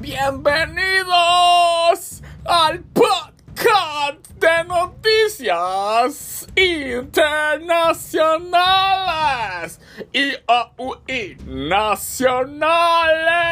Bienvenidos al podcast de noticias internacionales y ah, nacionales.